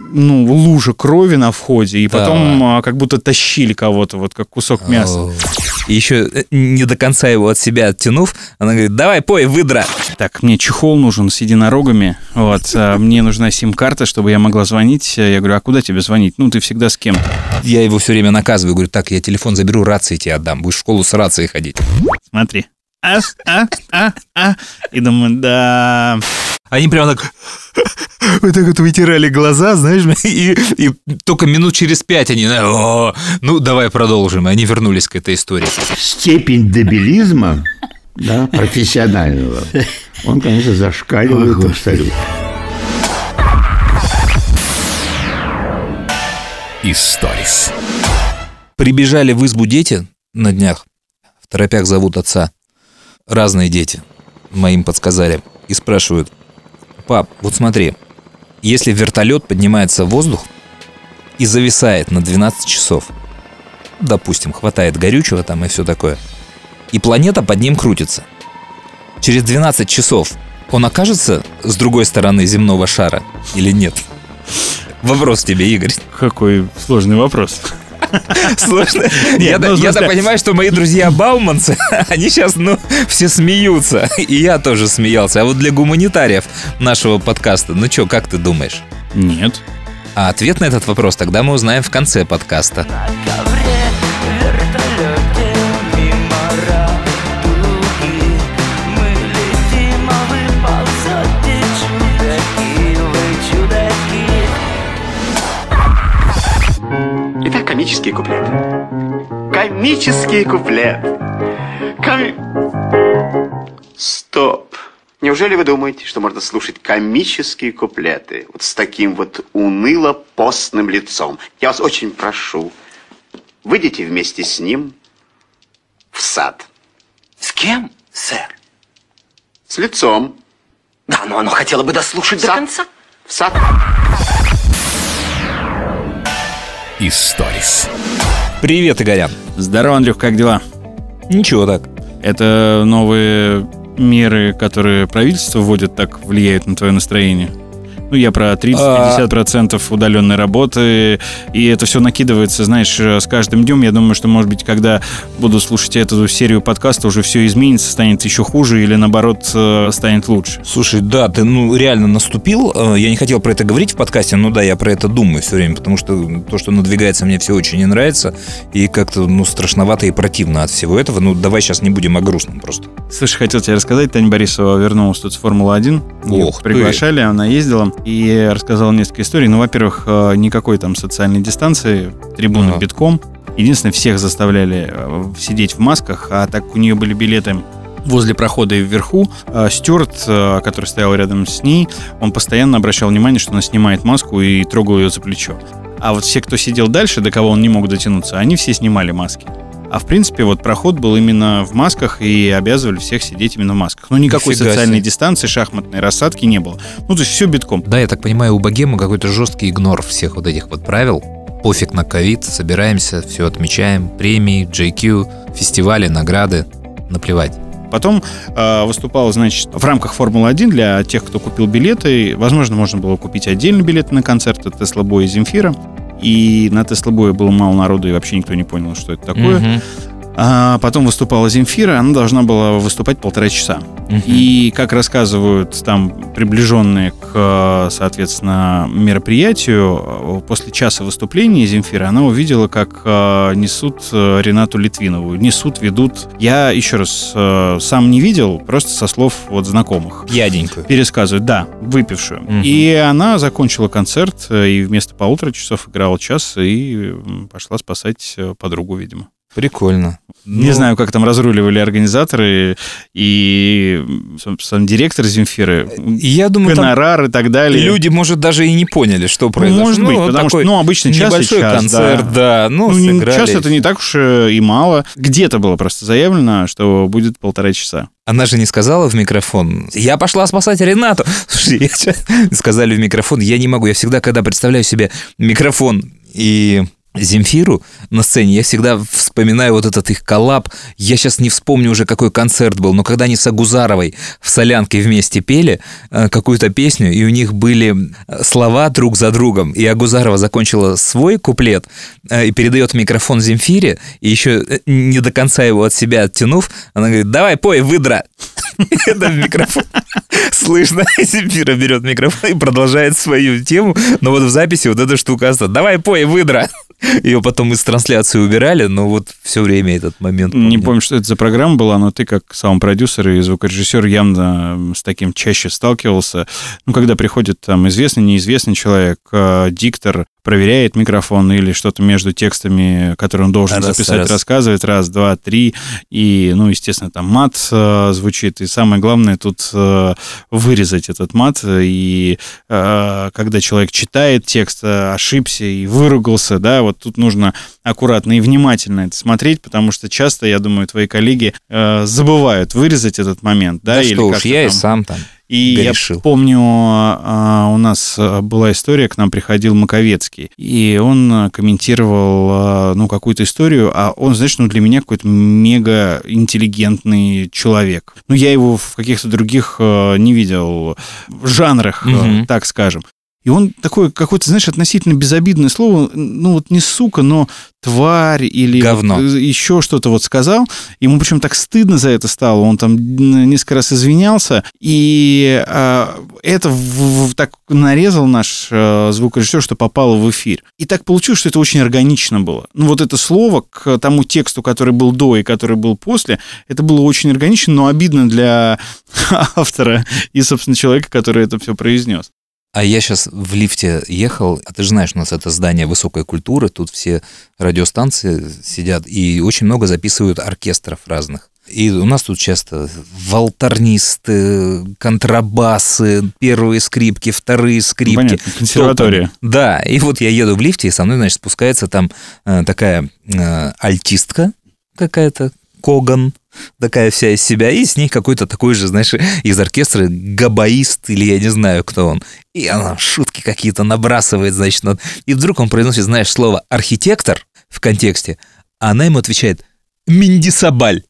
ну, лужа крови на входе, и Да. потом а, как будто тащили кого-то, вот как кусок мяса. И еще э, не до конца его от себя оттянув, она говорит, давай, пой, выдра. Так, мне чехол нужен с единорогами. Вот, а, мне нужна сим-карта, чтобы я могла звонить. Я говорю, а куда тебе звонить? Ну, ты всегда с кем? Я его все время наказываю, говорю, так, я телефон заберу, рации тебе отдам, будешь в школу с рацией ходить. Смотри. А, а, а, а. И думаю, да... Они прямо так вот так вот вытирали глаза, знаешь, и, и только минут через пять они, «О, ну давай продолжим. И они вернулись к этой истории. степень дебилизма да, профессионального, он, конечно, зашкаливает абсолютно. Историс. Прибежали в избу дети на днях, в торопях зовут отца, разные дети, моим подсказали, и спрашивают, пап, вот смотри, если вертолет поднимается в воздух и зависает на 12 часов, допустим, хватает горючего там и все такое, и планета под ним крутится, через 12 часов он окажется с другой стороны земного шара или нет? Вопрос тебе, Игорь. Какой сложный вопрос. Сложно. Нет, Я, ну, понимаю, что мои друзья бауманцы, они сейчас, ну, все смеются. И я тоже смеялся. А вот для гуманитариев нашего подкаста, ну что, как ты думаешь? Нет. А ответ на этот вопрос тогда мы узнаем в конце подкаста. ковре, Комические куплеты. Коми... Стоп. Неужели вы думаете, что можно слушать комические куплеты вот с таким вот уныло-постным лицом? Я вас очень прошу, выйдите вместе с ним в сад. С кем, сэр? С лицом. Да, но оно хотело бы дослушать до Сад. конца. В сад. Историс. Привет, Игорян. Здорово, Андрюх, как дела? Ничего так. Это новые меры, которые правительство вводит, так влияют на твое настроение? Ну, я про 30-50% удаленной работы, и это все накидывается, знаешь, с каждым днем. Я думаю, что, может быть, когда буду слушать эту серию подкаста, уже все изменится, станет еще хуже или, наоборот, э, станет лучше. Слушай, да, ты ну реально наступил. Э, Я не хотел про это говорить в подкасте, но да, я про это думаю все время, потому что то, что надвигается, мне все очень не нравится. И как-то, ну, страшновато и противно от всего этого. Ну, давай сейчас не будем о грустном просто. Слушай, хотел тебе рассказать, Таня Борисова вернулась тут с Формулы-1. Её Ох ты. Приглашали, она ездила и рассказала несколько историй. Ну, во-первых, э, никакой там социальной дистанции, трибуны Ага. битком. Единственное, всех заставляли э, сидеть в масках, а так у нее были билеты возле прохода и вверху, э, Стюарт, который стоял рядом с ней, он постоянно обращал внимание, что она снимает маску и трогал ее за плечо. А вот все, кто сидел дальше, до кого он не мог дотянуться, они все снимали маски. А в принципе, вот проход был именно в масках и обязывали всех сидеть именно в масках. Но никакой Нифига социальной себе. дистанции, шахматной рассадки не было. Ну, то есть все битком. Да, я так понимаю, у богема какой-то жесткий игнор всех вот этих вот правил. Пофиг на ковид, собираемся, все отмечаем, премии, JQ, фестивали, награды, наплевать. Потом э, выступал, значит, в рамках Формулы-1 для тех, кто купил билеты. Возможно, можно было купить отдельно билеты на концерты Тесла Боя и Земфира. И на Тесла Боя было мало народу, и вообще никто не понял, что это такое. Мгм. А потом выступала Земфира, она должна была выступать полтора часа. Мгм. И, как рассказывают там приближенные к, соответственно, мероприятию, после часа выступления Земфиры она увидела, как э, несут э, Ренату Литвинову. Несут, ведут. Я, еще раз, э, сам не видел, просто со слов вот знакомых. Пьяненькую. Пересказывают, да, выпившую. Мгм. И она закончила концерт, и вместо полутора часов играла час, и пошла спасать подругу, видимо. Прикольно. Не Ну, знаю, как там разруливали организаторы и сам, директор Земфиры, И я думаю, там гонорар и так далее. люди, может, даже и не поняли, что Ну, произошло. может быть, вот потому что, ну, обычно час и небольшой час, концерт, да. да. Ну, Ну, сыграли. час это не так уж э, и мало. Где-то было просто заявлено, что будет полтора часа. Она же не сказала в микрофон, я пошла спасать Ренату. Слушай, я сказали в микрофон, я не могу, я всегда, когда представляю себе микрофон и Земфиру на сцене, я всегда вспоминаю вот этот их коллаб. Я сейчас не вспомню уже, какой концерт был, но когда они с Агузаровой в «Солянке» вместе пели э, какую-то песню, и у них были э, слова друг за другом, и Агузарова закончила свой куплет э, и передает микрофон Земфире, и еще не до конца его от себя оттянув, она говорит, давай, пой, выдра. Это микрофон слышно. Земфира берет микрофон и продолжает свою тему, но вот в записи вот эта штука осталась. Давай, пой, выдра. Ее потом из трансляции убирали, но вот все время этот момент. Не помню, что это за программа была, но ты как саунд-продюсер и звукорежиссер явно с таким чаще сталкивался. Ну, когда приходит там известный, неизвестный человек, э, диктор, проверяет микрофон или что-то между текстами, которые он должен Раз, записать, раз. рассказывает, раз, два, три, и, ну, естественно, там мат э, звучит, и самое главное тут э, вырезать этот мат, и э, когда человек читает текст, э, ошибся и выругался, да, вот тут нужно аккуратно и внимательно это смотреть, потому что часто, я думаю, твои коллеги э, забывают вырезать этот момент, да, Да или что уж, я и там- сам там. И грешил. я помню, а, у нас а, была история, к нам приходил Маковецкий, и он а, комментировал, ну, какую-то историю, а он, знаешь, ну, для меня какой-то мега интеллигентный человек. Ну, я его в каких-то других не видел жанрах, Мгм. так скажем. И он такое какое-то, знаешь, относительно безобидное слово, ну вот не сука, но тварь или Говно. э, еще что-то вот сказал. Ему причем так стыдно за это стало. Он там несколько раз извинялся. И а, это в- в- так нарезал наш а, звукорежиссер, что попало в эфир. И так получилось, что это очень органично было. Ну вот это слово к тому тексту, который был до и который был после, это было очень органично, но обидно для автора и, собственно, человека, который это все произнес. А я сейчас в лифте ехал, а ты же знаешь, у нас это здание высокой культуры, тут все радиостанции сидят, и очень много записывают оркестров разных. И у нас тут часто волторнисты, контрабасы, первые скрипки, вторые скрипки. Понятно, консерватория. Топом. Да, и вот я еду в лифте, и со мной, значит, спускается там э, такая э, альтистка какая-то, Коган, такая вся из себя, и с ней какой-то такой же, знаешь, из оркестра габаист, или я не знаю, кто он. И она шутки какие-то набрасывает, значит, над- и вдруг он произносит, знаешь, слово «архитектор» в контексте, а она ему отвечает «Миндисабаль».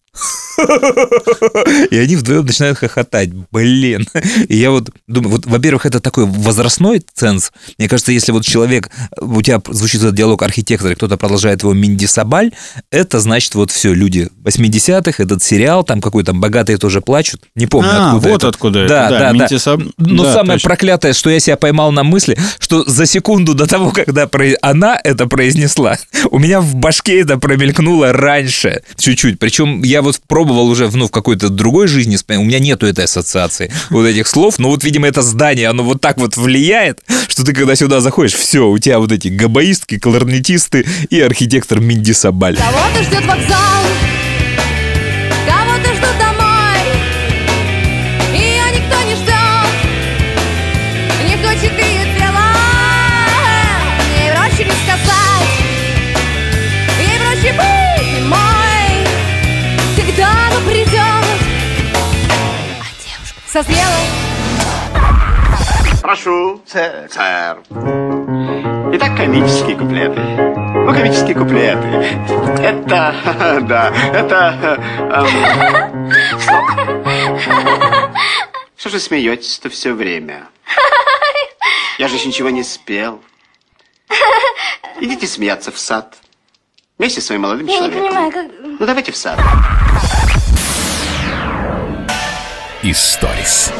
И они вдвоем начинают хохотать. Блин. И я вот думаю, вот, во-первых, это такой возрастной ценз. Мне кажется, если вот человек, у тебя звучит этот диалог архитектора, кто-то продолжает его Миндисабаль, это значит вот все, люди 80-х, этот сериал, там какой то «Богатые тоже плачут». Не помню, А, откуда вот это. откуда это, Да, да, да, да. Минтисаб- Но да, самое точно. проклятое, что я себя поймал на мысли, что за секунду до того, когда про- она это произнесла, у меня в башке это промелькнуло раньше, чуть-чуть. Причем я вот пробовал уже ну, в какой-то другой жизни, у меня нету этой ассоциации вот этих слов, но вот, видимо, это здание, оно вот так вот влияет, что ты когда сюда заходишь, все, у тебя вот эти габаистки, кларнетисты и архитектор Миндисабаль. Кого-то ждет вокзал, созрела. Прошу, сэр. Сэр. Итак, комические куплеты. Ну, комические куплеты. Это, да, это... эм. Что же смеетесь-то все время? Я же еще ничего не спел. Идите смеяться в сад. Вместе с своим молодым Я не понимаю, как... Ну, давайте в сад. Историс.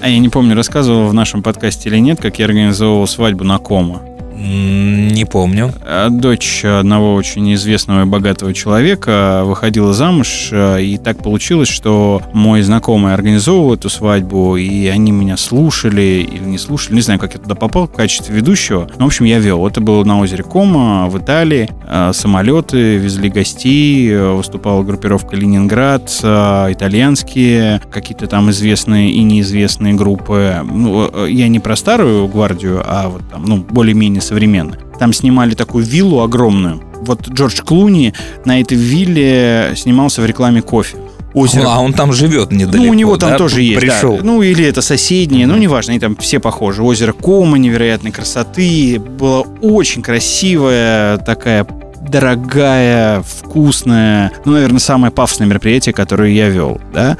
А я не помню, рассказывал в нашем подкасте или нет, как я организовывал свадьбу на Кома. Не помню. А Дочь одного очень известного и богатого человека выходила замуж, э, и так получилось, что мой знакомый организовывал эту свадьбу, и они меня слушали или не слушали, не знаю, как я туда попал в качестве ведущего. Но, в общем, я вел. Это было на озере Кома в Италии. Э, Самолеты везли гостей, э, выступала группировка Ленинград, э, итальянские, какие-то там известные и неизвестные группы. Ну, э, я не про старую гвардию, а вот там, ну, более-менее современную. Там снимали такую виллу огромную. Вот Джордж Клуни на этой вилле снимался в рекламе кофе. озеро А он там живет недалеко. ну, у него там да? тоже есть. да. Пришел. Ну, или это соседние, ну, неважно, они там все похожи. Озеро Кома невероятной красоты. Было очень красивое, такая дорогая, вкусная, ну, наверное, самое пафосное мероприятие, которое я вел, да.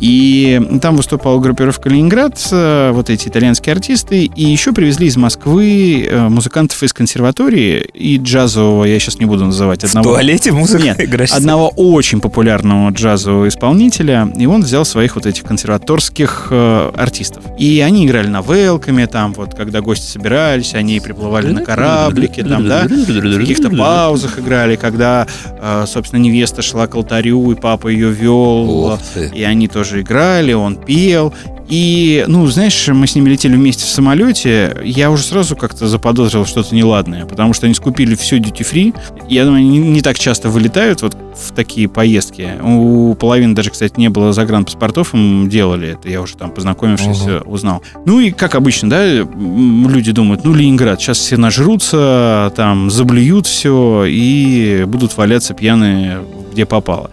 И там выступала группировка Ленинград, э, вот эти итальянские артисты, и еще привезли из Москвы э, музыкантов из консерватории и джазового, я сейчас не буду называть В одного. туалете музыка Нет, играешь? одного очень популярного джазового исполнителя, и он взял своих вот этих консерваторских э, артистов. И они играли на велками, там вот, когда гости собирались, они приплывали на кораблике, там, да, в каких-то паузах играли, когда, э, собственно, невеста шла к алтарю, и папа ее вел, и они тоже играли, он пел. И, ну, знаешь, мы с ними летели вместе в самолете, я уже сразу как-то заподозрил что-то неладное, потому что они скупили все duty free. Я думаю, они не, так часто вылетают вот в такие поездки. У половины даже, кстати, не было загранпаспортов, им делали это, я уже там познакомившись Ага. узнал. Ну и, как обычно, да, люди думают, ну, Ленинград, сейчас все нажрутся, там, заблюют все и будут валяться пьяные где попало.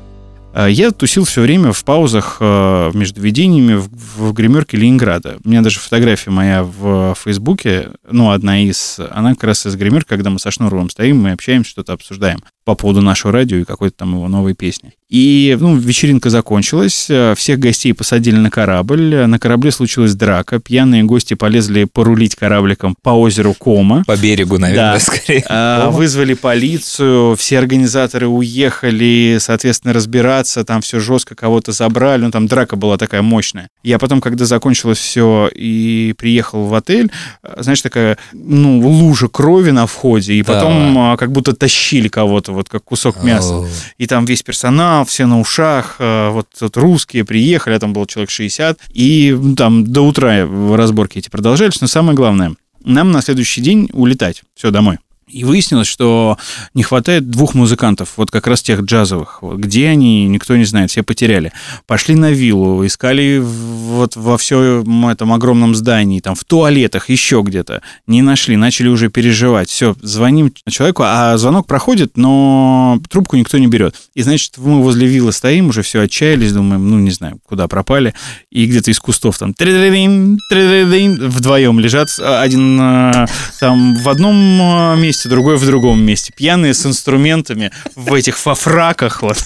А Я тусил все время в паузах э, между видениями в, в гримерке Ленинграда. У меня даже фотография моя в Фейсбуке, ну, одна из, она как раз из гримерки, когда мы со Шнуровым стоим, мы общаемся, что-то обсуждаем по поводу нашего радио и какой-то там его новой песни. И, ну, вечеринка закончилась, э, всех гостей посадили на корабль, э, на корабле случилась драка, пьяные гости полезли порулить корабликом по озеру Кома. По берегу, наверное, Да. скорее. А, Вызвали полицию, все организаторы уехали, соответственно, разбираться, там все жестко, кого-то забрали, ну там драка была такая мощная. Я потом, когда закончилось все и приехал в отель, а, знаешь, такая, ну, лужа крови на входе, и потом а, как будто тащили кого-то, вот как кусок мяса. И там весь персонал, все на ушах, э, вот тут русские приехали, а там было человек 60, и там до утра разборки эти продолжались, но самое главное, нам на следующий день улетать, все, домой. И выяснилось, что не хватает двух музыкантов, вот как раз тех джазовых. Вот где они, никто не знает, все потеряли. Пошли на виллу, искали вот во всем этом огромном здании, там в туалетах, еще где-то. Не нашли, начали уже переживать. Все, звоним человеку, а звонок проходит, но трубку никто не берет. И значит, мы возле виллы стоим, уже все отчаялись, думаем, ну не знаю, куда пропали. И где-то из кустов там вдвоем лежат. Один э, там в одном э, месте, другой в другом месте. Пьяные с инструментами в этих фафраках вот.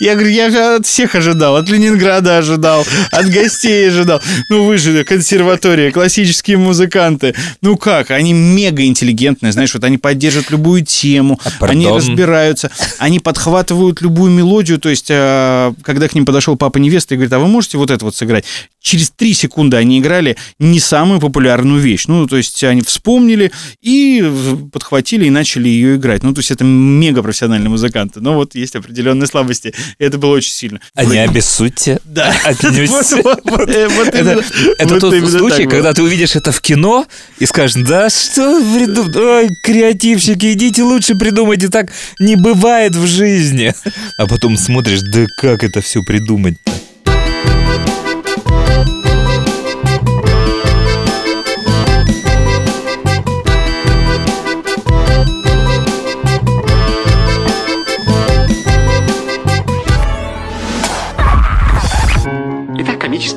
Я говорю, я же от всех ожидал, от Ленинграда ожидал, от гостей ожидал. Ну вы же консерватория, классические музыканты. Ну как, они мега интеллигентные, знаешь, вот они поддерживают любую тему, А, они разбираются, они подхватывают любую мелодию, то есть э, когда к ним подошел папа невесты и говорит, а вы можете вот это вот сыграть? Через три секунды они играли не самую популярную вещь. Ну, то есть они вспомнили и подхватили и начали ее играть. Ну, то есть это мега профессиональные музыканты. Но вот есть определенные слабости. И это было очень сильно. А не обессудьте. Да. Вот Это, тот случай, когда ты увидишь это в кино и скажешь, да что? Ой, креативщики, идите лучше придумайте, так не бывает в жизни. А потом смотришь, да как это все придумать-то?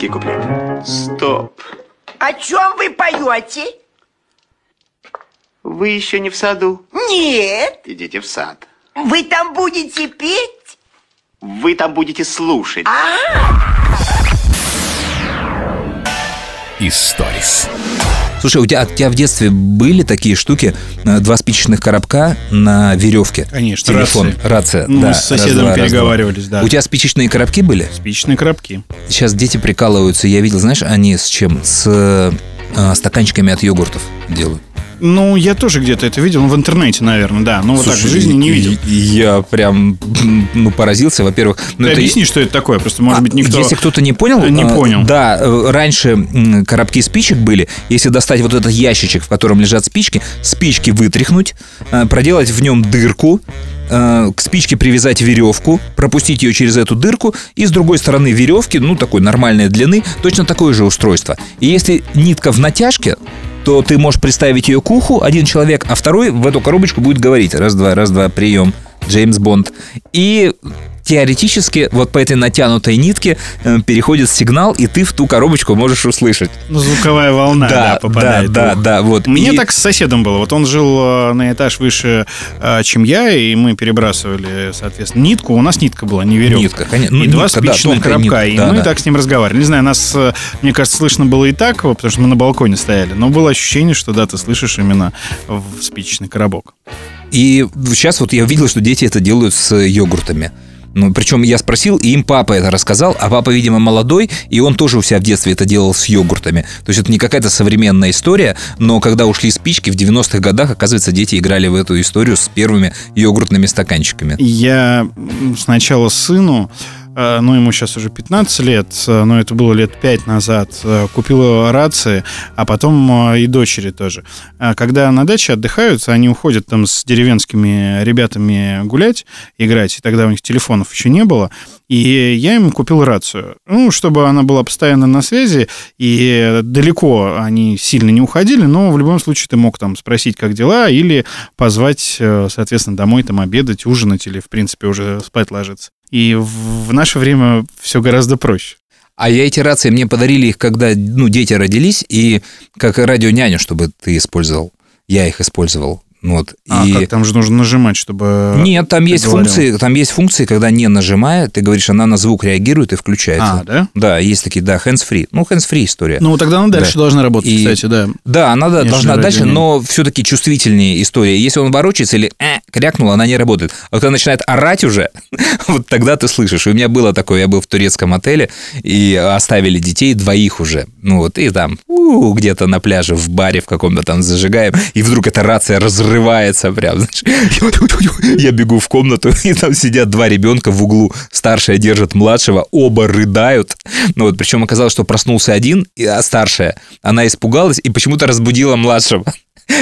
Комические куплеты. Стоп. О чем вы поете? Вы еще не в саду. Нет, Идите в сад. вы там будете петь? Вы там будете слушать. Историс. Слушай, у тебя, у тебя в детстве были такие штуки, э, два спичечных коробка на веревке? Конечно, Телефон, рации. рация. Ну, да, мы с соседом раз, два, раз, переговаривались, да. У тебя спичечные коробки были? Спичечные коробки. Сейчас дети прикалываются. Я видел, знаешь, они с чем? С э, стаканчиками от йогуртов делают. Ну, я тоже где-то это видел, ну, в интернете, наверное, да. Но вот так в Слушай, жизни не видел. Я прям, ну, поразился. Во-первых, ну, Ты это- объясни, что это такое, просто, может А, быть, никто... Если кто-то не понял, Не э, понял. Да, э, раньше коробки спичек были. Если достать вот этот ящичек, в котором лежат спички, спички вытряхнуть, э, проделать в нем дырку, э, к спичке привязать веревку, пропустить ее через эту дырку, и с другой стороны веревки, ну, такой нормальной длины, точно такое же устройство. И если нитка в натяжке, то ты можешь приставить ее к уху, один человек, а второй в эту коробочку будет говорить раз-два, раз-два, прием. Джеймс Бонд. И теоретически вот по этой натянутой нитке э, переходит сигнал, и ты в ту коробочку можешь услышать. Ну, звуковая волна, да, Да, попадает. да, да, да, вот. Мне И- так с соседом было. Вот он жил э, на этаж выше, э, чем я, и мы перебрасывали, соответственно, нитку. У нас нитка была, не веревка. Нитка, конечно. Ну, и два нитка, да, спичечных тонкая коробка. нитка, и да, мы да. так с ним разговаривали. Не знаю, нас, мне кажется, слышно было и так, потому что мы на балконе стояли. Но было ощущение, что да, ты слышишь именно в спичечный коробок. И сейчас вот я увидел, что дети это делают с йогуртами. Ну, причем я спросил, и им папа это рассказал, а папа, видимо, молодой, и он тоже у себя в детстве это делал с йогуртами. То есть это не какая-то современная история, но когда ушли спички, в 90-х годах, оказывается, дети играли в эту историю с первыми йогуртными стаканчиками. Я сначала сыну, ну, ему сейчас уже 15 лет, э, но это было лет 5 назад, э, купила рации, а потом э, и дочери тоже. Когда на даче отдыхают, они уходят там с деревенскими ребятами гулять, играть, и тогда у них телефонов еще не было, и я им купил рацию, ну, чтобы она была постоянно на связи, и далеко они сильно не уходили, но в любом случае ты мог там спросить, как дела, или позвать, э, соответственно, домой там обедать, ужинать, или, в принципе, уже спать ложиться. И в наше время все гораздо проще. А я эти рации мне подарили их, когда ну, дети родились, и как радионяню, чтобы ты использовал. Я их использовал. Ну Вот. А и... как там же нужно нажимать, чтобы... Нет, там есть говорил? функции, там есть функции, когда не нажимая, ты говоришь, она на звук реагирует и включается. А, да? Да, есть такие, да, hands-free. Ну, hands-free история. Ну, тогда она дальше Да. должна работать, И- кстати, да. Да, она да, должна дальше, но все-таки чувствительнее история. Если он ворочается или э, крякнул, она не работает. А когда начинает орать уже, вот тогда ты слышишь. У меня было такое, я был в турецком отеле, и оставили детей двоих уже. Ну вот, и там где-то на пляже, в баре в каком-то там зажигаем, и вдруг эта рация разрывается прям, знаешь. Я бегу в комнату, и там сидят два ребенка в углу. Старшая держит младшего, оба рыдают. Ну вот, причем оказалось, что проснулся один, а старшая, она испугалась и почему-то разбудила младшего.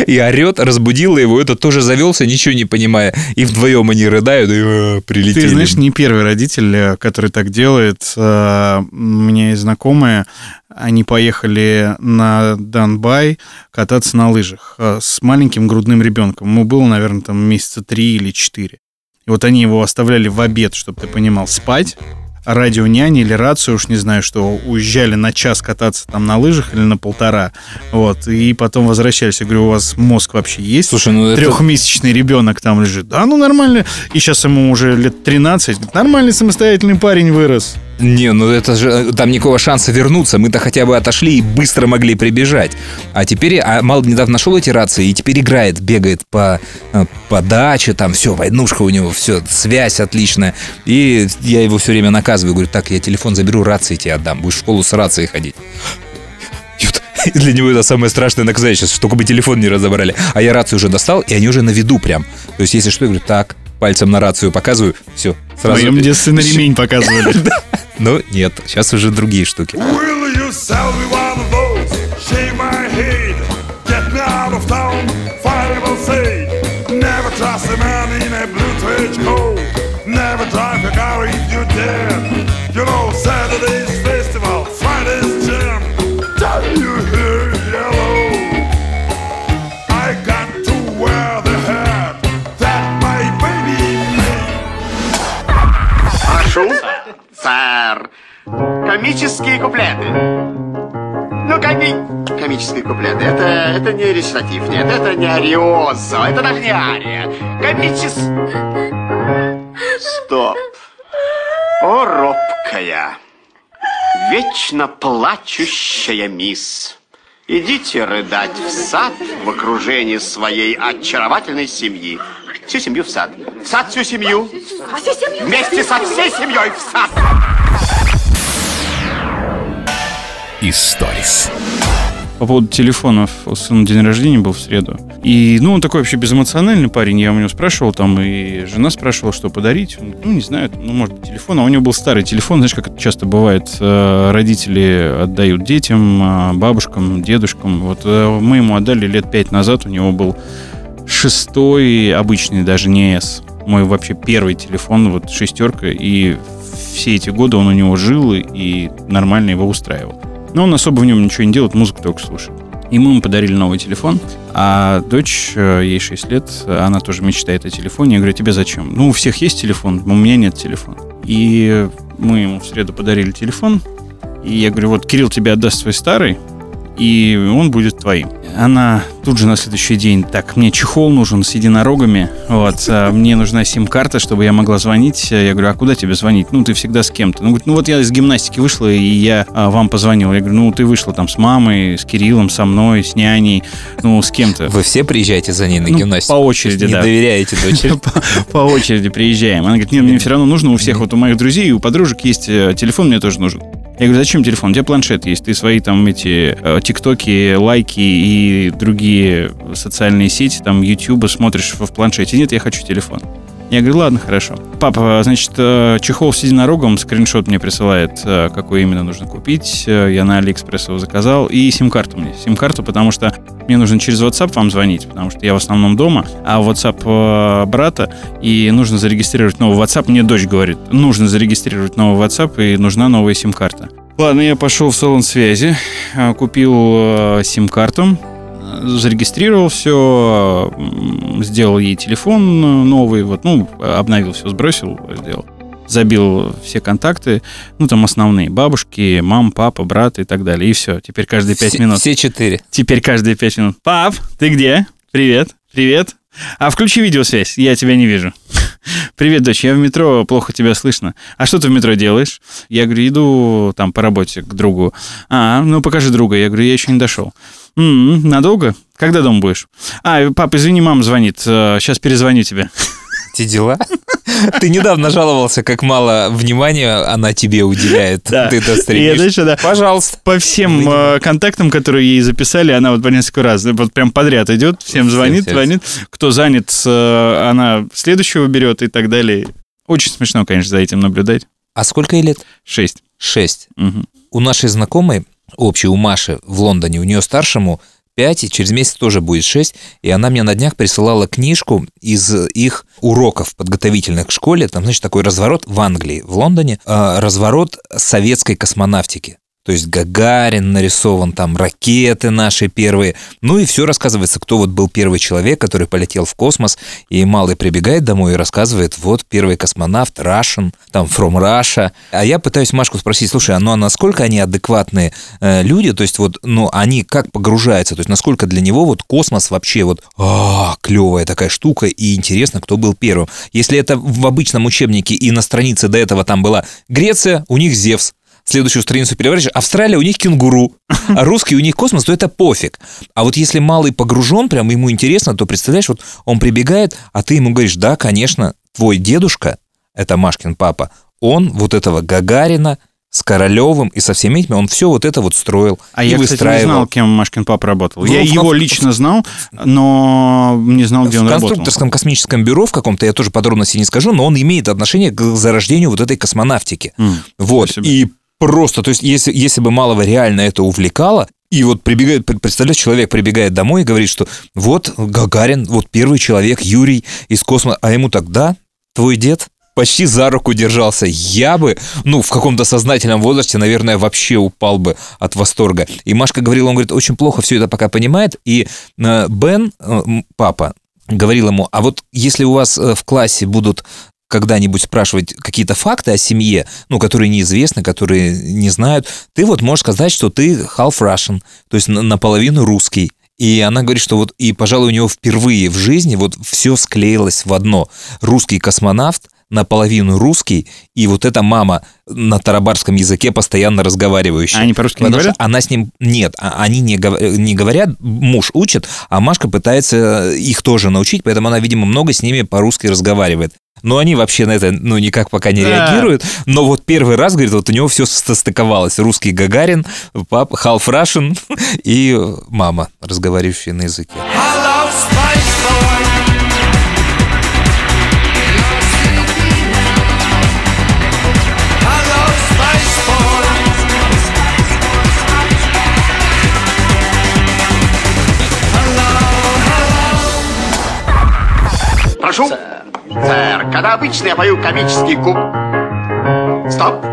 И орет, разбудила его, этот тоже завелся, ничего не понимая. И вдвоем они рыдают, и э, прилетели. Ты знаешь, не первый родитель, э, который так делает. Э, У меня есть знакомые, они поехали на Донбай кататься на лыжах э, с маленьким грудным ребенком. Ему было, наверное, там месяца три или четыре. И вот они его оставляли в обед, чтобы ты понимал, спать. А радио няни или рацию, уж не знаю, что уезжали на час кататься там на лыжах или на полтора. Вот. И потом возвращались. Я говорю, у вас мозг вообще есть? Слушай, ну это... Трехмесячный ребенок там лежит. Да, ну нормально. И сейчас ему уже лет 13. Говорит, Нормальный самостоятельный парень вырос. Не, ну это же там никакого шанса вернуться. Мы-то хотя бы отошли и быстро могли прибежать. А теперь, а Мал недавно нашел эти рации и теперь играет, бегает по, э, по даче, там все, войнушка у него, все, связь отличная. И я его все время наказываю, говорю, так, я телефон заберу, рации тебе отдам, будешь в школу с рацией ходить. И Для него это самое страшное наказание сейчас, что только бы телефон не разобрали. А я рацию уже достал, и они уже на виду прям. То есть, если что, я говорю, так, пальцем на рацию показываю, все, В сразу. моем детстве на ремень показывали. Ну, нет, сейчас уже другие штуки. Will you sell me Комические куплеты. Ну, коми... комические куплеты. Это, это не речитатив, нет, это не ариозо, это даже не ария. Комичес... Стоп. О, робкая, вечно плачущая мисс. Идите рыдать в сад в окружении своей очаровательной семьи. Всю семью в сад. В сад всю семью. Вместе со всей семьей в сад. Историс. По поводу телефонов, у сына день рождения был в среду. И, ну, он такой вообще безэмоциональный парень. Я у него спрашивал там, и жена спрашивала, что подарить. Он, Ну, не знаю, ну, может телефон. А у него был старый телефон. Знаешь, как это часто бывает. э, Родители отдают детям, а, бабушкам, дедушкам. Вот э, мы ему отдали лет пять назад. У него был шестой, обычный, даже не S. Мой вообще первый телефон, вот шестерка. И все эти годы он у него жил и нормально его устраивал. Но он особо в нем ничего не делает, музыку только слушает. И мы ему подарили новый телефон. А дочь, э, ей 6 лет, она тоже мечтает о телефоне. Я говорю, тебе зачем? Ну, у всех есть телефон, у меня нет телефона. И мы ему в среду подарили телефон. И я говорю, вот Кирилл тебе отдаст свой старый, и он будет твоим. Она тут же на следующий день, так, мне чехол нужен с единорогами, вот, а мне нужна сим-карта, чтобы я могла звонить. Я говорю, а куда тебе звонить? Ну, ты всегда с кем-то. Ну, говорит, ну вот я из гимнастики вышла, и я а, вам позвонил. Я говорю, ну, ты вышла там с мамой, с Кириллом, со мной, с няней, ну, с кем-то. Вы все приезжаете за ней на Ну, гимнастику? по очереди, Не да. доверяете дочери? по, очереди приезжаем. Она говорит, нет, мне все равно нужно, у всех, вот у моих друзей и у подружек есть э, телефон, мне тоже нужен. Я говорю, зачем телефон? У тебя планшет есть, ты свои там эти э, тиктоки, лайки и другие социальные сети, там, ютубы смотришь в планшете. Нет, я хочу телефон. Я говорю, ладно, хорошо. Папа, значит, э, чехол с единорогом, скриншот мне присылает, э, какой именно нужно купить. Э, Я на Алиэкспресс его заказал. И сим-карту мне. Сим-карту, потому что мне нужно через WhatsApp вам звонить, потому что я в основном дома, а WhatsApp брата, и нужно зарегистрировать новый WhatsApp. Мне дочь говорит, нужно зарегистрировать новый WhatsApp, и нужна новая сим-карта. Ладно, я пошел в салон связи, купил сим-карту, зарегистрировал все, сделал ей телефон новый, вот, ну, обновил все, сбросил, сделал. Забил все контакты, ну, там основные, бабушки, мам, папа, брат и так далее. И все, теперь каждые пять минут. Все четыре. Теперь каждые пять минут. Пап, ты где? Привет, привет. А включи видеосвязь, я тебя не вижу. Привет, дочь, я в метро, плохо тебя слышно. А что ты в метро делаешь? Я говорю, иду там по работе к другу. А, ну покажи друга. Я говорю, я еще не дошел. «М, надолго? Когда дома будешь? А, пап, извини, мама звонит. Сейчас перезвоню тебе. Те дела? Ты недавно жаловался, как мало внимания она тебе уделяет. Да. Ты это И я стримишь. дальше, да, Пожалуйста. по всем э, контактам, которые ей записали, она вот по несколько раз, вот прям подряд идет, всем звонит, всем. звонит. Кто занят, э, она следующего берет и так далее. Очень смешно, конечно, за этим наблюдать. А сколько ей лет? Шесть. Шесть. Мгм. У нашей знакомой, общей, у Маши в Лондоне, у нее старшему 5, и через месяц тоже будет 6, и она мне на днях присылала книжку из их уроков подготовительных к школе, там, значит, такой разворот в Англии, в Лондоне, э, разворот советской космонавтики. То есть Гагарин нарисован, там ракеты наши первые. Ну и все рассказывается, кто вот был первый человек, который полетел в космос. И малый прибегает домой и рассказывает, вот первый космонавт, Russian, там from Russia. А я пытаюсь Машку спросить, слушай, а ну а насколько они адекватные э, люди? То есть вот, ну они как погружаются? То есть насколько для него вот космос вообще вот, а, клевая такая штука и интересно, кто был первым. Если это в обычном учебнике и на странице до этого там была Греция, у них Зевс, следующую страницу переворачиваешь, Австралия у них кенгуру, а русский у них космос, то это пофиг. А вот если малый погружен, прям ему интересно, то представляешь, вот он прибегает, а ты ему говоришь, да, конечно, твой дедушка, это Машкин папа, он вот этого Гагарина с Королевым и со всеми этими, он все вот это вот строил А и я, кстати, не выстраивал. знал, кем Машкин папа работал. Ну, я в- его в- лично знал, но не знал, где в он работал. конструкторском космическом бюро в каком-то, я тоже подробности не скажу, но он имеет отношение к зарождению вот этой космонавтики. М, Вот. И просто, то есть, если, если бы малого реально это увлекало, и вот прибегает, пр- представляешь, человек прибегает домой и говорит, что вот Гагарин, вот первый человек, Юрий из космоса, а ему тогда твой дед почти за руку держался. Я бы, ну, в каком-то сознательном возрасте, наверное, вообще упал бы от восторга. И Машка говорила, он говорит, очень плохо все это пока понимает. И э, Бен, э, папа, говорил ему, а вот если у вас э, в классе будут когда-нибудь спрашивать какие-то факты о семье, ну, которые неизвестны, которые не знают, ты вот можешь сказать, что ты half Russian, то есть на- наполовину русский. И она говорит, что вот, и, пожалуй, у него впервые в жизни вот все склеилось в одно. Русский космонавт, наполовину русский, и вот эта мама на тарабарском языке постоянно разговаривающая. А они по-русски не говорят? она с ним... Нет, а- они не, гов- не говорят, муж учит, а Машка пытается их тоже научить, поэтому она, видимо, много с ними по-русски разговаривает. Но они вообще на это, ну, никак пока не Да. реагируют. Но вот первый раз, говорит, вот у него все состыковалось. Русский Гагарин, пап, half Russian и мама, разговаривающая на языке. Hello, Spice Boy. Hello, Прошу. Сэр, когда обычно я пою комический куп... Стоп.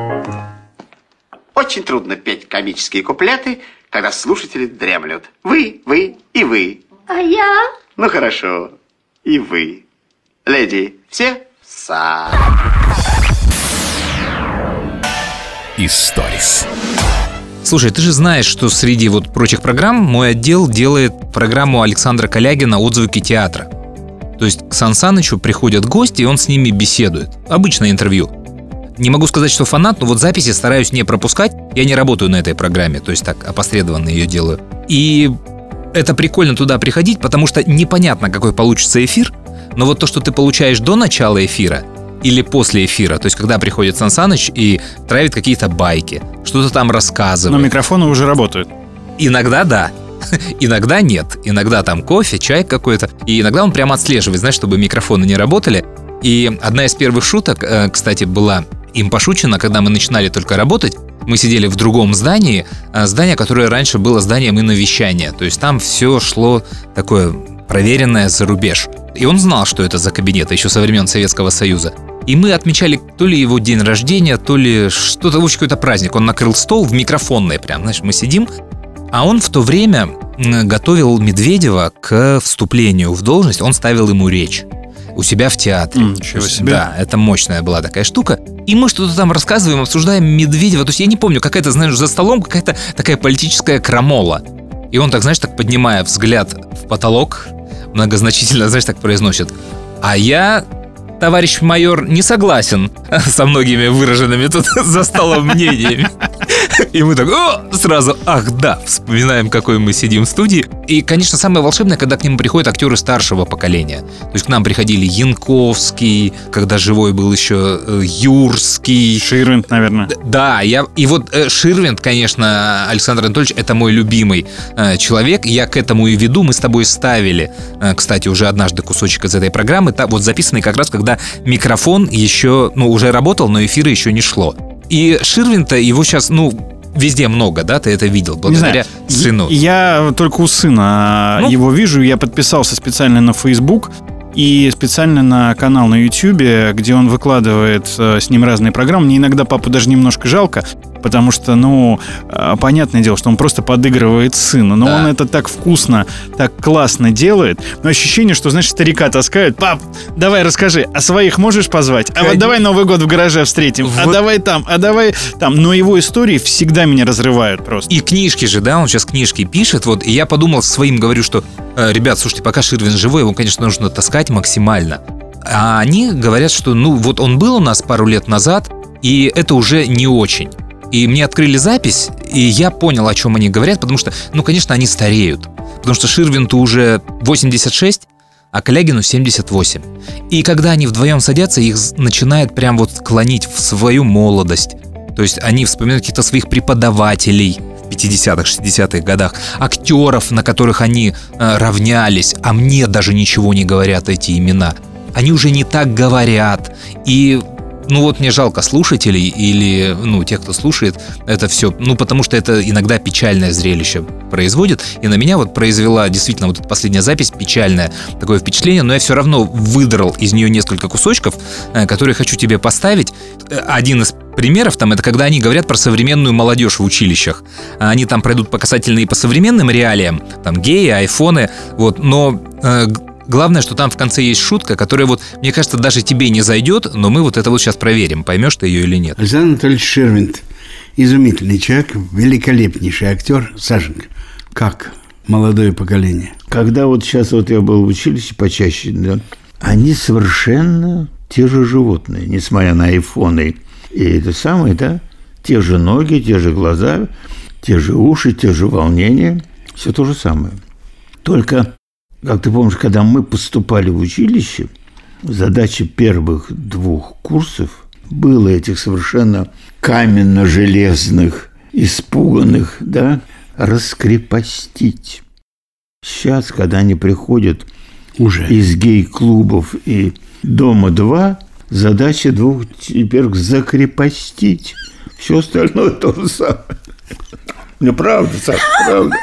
Очень трудно петь комические куплеты, когда слушатели дремлют. Вы, вы и вы. А я? Ну хорошо, и вы. Леди, все? Са. Историс. Слушай, ты же знаешь, что среди вот прочих программ мой отдел делает программу Александра Калягина «Отзвуки театра». То есть к Сан Санычу приходят гости, и он с ними беседует. Обычное интервью. Не могу сказать, что фанат, но вот записи стараюсь не пропускать. Я не работаю на этой программе, то есть так опосредованно ее делаю. И это прикольно туда приходить, потому что непонятно, какой получится эфир, но вот то, что ты получаешь до начала эфира или после эфира, то есть когда приходит Сан Саныч и травит какие-то байки, что-то там Но рассказывает. микрофоны уже работают. Иногда да, иногда нет. Иногда там кофе, чай какой-то. И иногда он прямо отслеживает, знаешь, чтобы микрофоны не работали. И одна из первых шуток, э, кстати, была им пошучена, когда мы начинали только работать. Мы сидели в другом здании, э, здание, которое раньше было зданием иновещания. То есть там все шло такое проверенное за рубеж. И он знал, что это за кабинет, еще со времен Советского Союза. И мы отмечали то ли его день рождения, то ли что-то, в общем, какой-то праздник. Он накрыл стол в микрофонной прям, знаешь, мы сидим, а он в то время готовил Медведева к вступлению в должность, он ставил ему речь у себя в театре. Ничего себе. Да, это мощная была такая штука. И мы что-то там рассказываем, обсуждаем Медведева. То есть я не помню, какая-то, знаешь, за столом какая-то такая политическая крамола. И он так, знаешь, так поднимая взгляд в потолок, многозначительно, знаешь, так произносит. А я, товарищ майор, не согласен со многими выраженными тут за столом мнениями. И мы так, о, сразу, ах да, вспоминаем, какой мы сидим в студии. И, конечно, самое волшебное, когда к нему приходят актеры старшего поколения. То есть к нам приходили Янковский, когда живой был еще э, Юрский. Ширвинд, наверное. Да, я и вот э, Ширвинд, конечно, Александр Анатольевич, это мой любимый э, человек. Я к этому и веду. Мы с тобой ставили, э, кстати, уже однажды кусочек из этой программы, вот записанный как раз, когда микрофон еще, ну, уже работал, но эфира еще не шло. И Ширвинта его сейчас, ну, везде много, да, ты это видел, Не знаю. благодаря сыну. Я только у сына Ну. его вижу. Я подписался специально на Facebook и специально на канал на YouTube, где он выкладывает э, с ним разные программы. Мне иногда папу даже немножко жалко, потому что, ну, э, понятное дело, что он просто подыгрывает сыну. Но Да. он это так вкусно, так классно делает. Но ощущение, что, знаешь, старика таскают. Пап, давай расскажи, а своих можешь позвать? А вот давай Новый год в гараже встретим. А Вот. давай там, а давай там. Но его истории всегда меня разрывают просто. И книжки же, да, он сейчас книжки пишет, вот, и я подумал своим, говорю, что, э, ребят, слушайте, пока Ширвин живой, его, конечно, нужно таскать максимально. А они говорят, что, ну, вот он был у нас пару лет назад, и это уже не очень. И мне открыли запись, и я понял, о чем они говорят, потому что, ну, конечно, они стареют. Потому что Ширвинту уже 86, а Калягину 78. И когда они вдвоем садятся, их начинает прям вот клонить в свою молодость. То есть они вспоминают каких-то своих преподавателей в 50-х, 60-х годах, актеров, на которых они э, равнялись, а мне даже ничего не говорят эти имена. Они уже не так говорят. И ну вот мне жалко слушателей или, ну, тех, кто слушает это все, ну, потому что это иногда печальное зрелище производит, и на меня вот произвела действительно вот эта последняя запись печальное такое впечатление, но я все равно выдрал из нее несколько кусочков, э, которые хочу тебе поставить. Э, Один из примеров там это когда они говорят про современную молодежь в училищах. Они там пройдут показательные по современным реалиям, там геи, айфоны, вот, но э, Главное, что там в конце есть шутка, которая вот, мне кажется, даже тебе не зайдет, но мы вот это вот сейчас проверим, поймешь ты ее или нет. Александр Анатольевич Шервинт – изумительный человек, великолепнейший актер. Сашенька, как молодое поколение? Когда вот сейчас вот я был в училище почаще, да, они совершенно те же животные, несмотря на айфоны. И это самое, да, те же ноги, те же глаза, те же уши, те же волнения. Все то же самое. Только, как ты помнишь, когда мы поступали в училище, задача первых двух курсов было этих совершенно каменно-железных, испуганных, да, раскрепостить. Сейчас, когда они приходят Уже. из гей-клубов и дома-2, задача двух теперь закрепостить. Все остальное то же самое. Ну, правда, Саша, правда.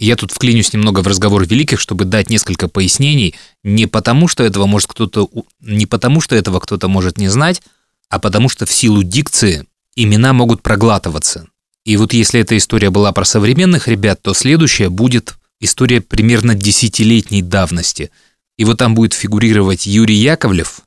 Я тут вклинюсь немного в разговор великих, чтобы дать несколько пояснений, не потому, что этого может кто-то, не потому, что этого кто-то может не знать, а потому что в силу дикции имена могут проглатываться. И вот если эта история была про современных ребят, то следующая будет история примерно десятилетней давности. И вот там будет фигурировать Юрий Яковлев,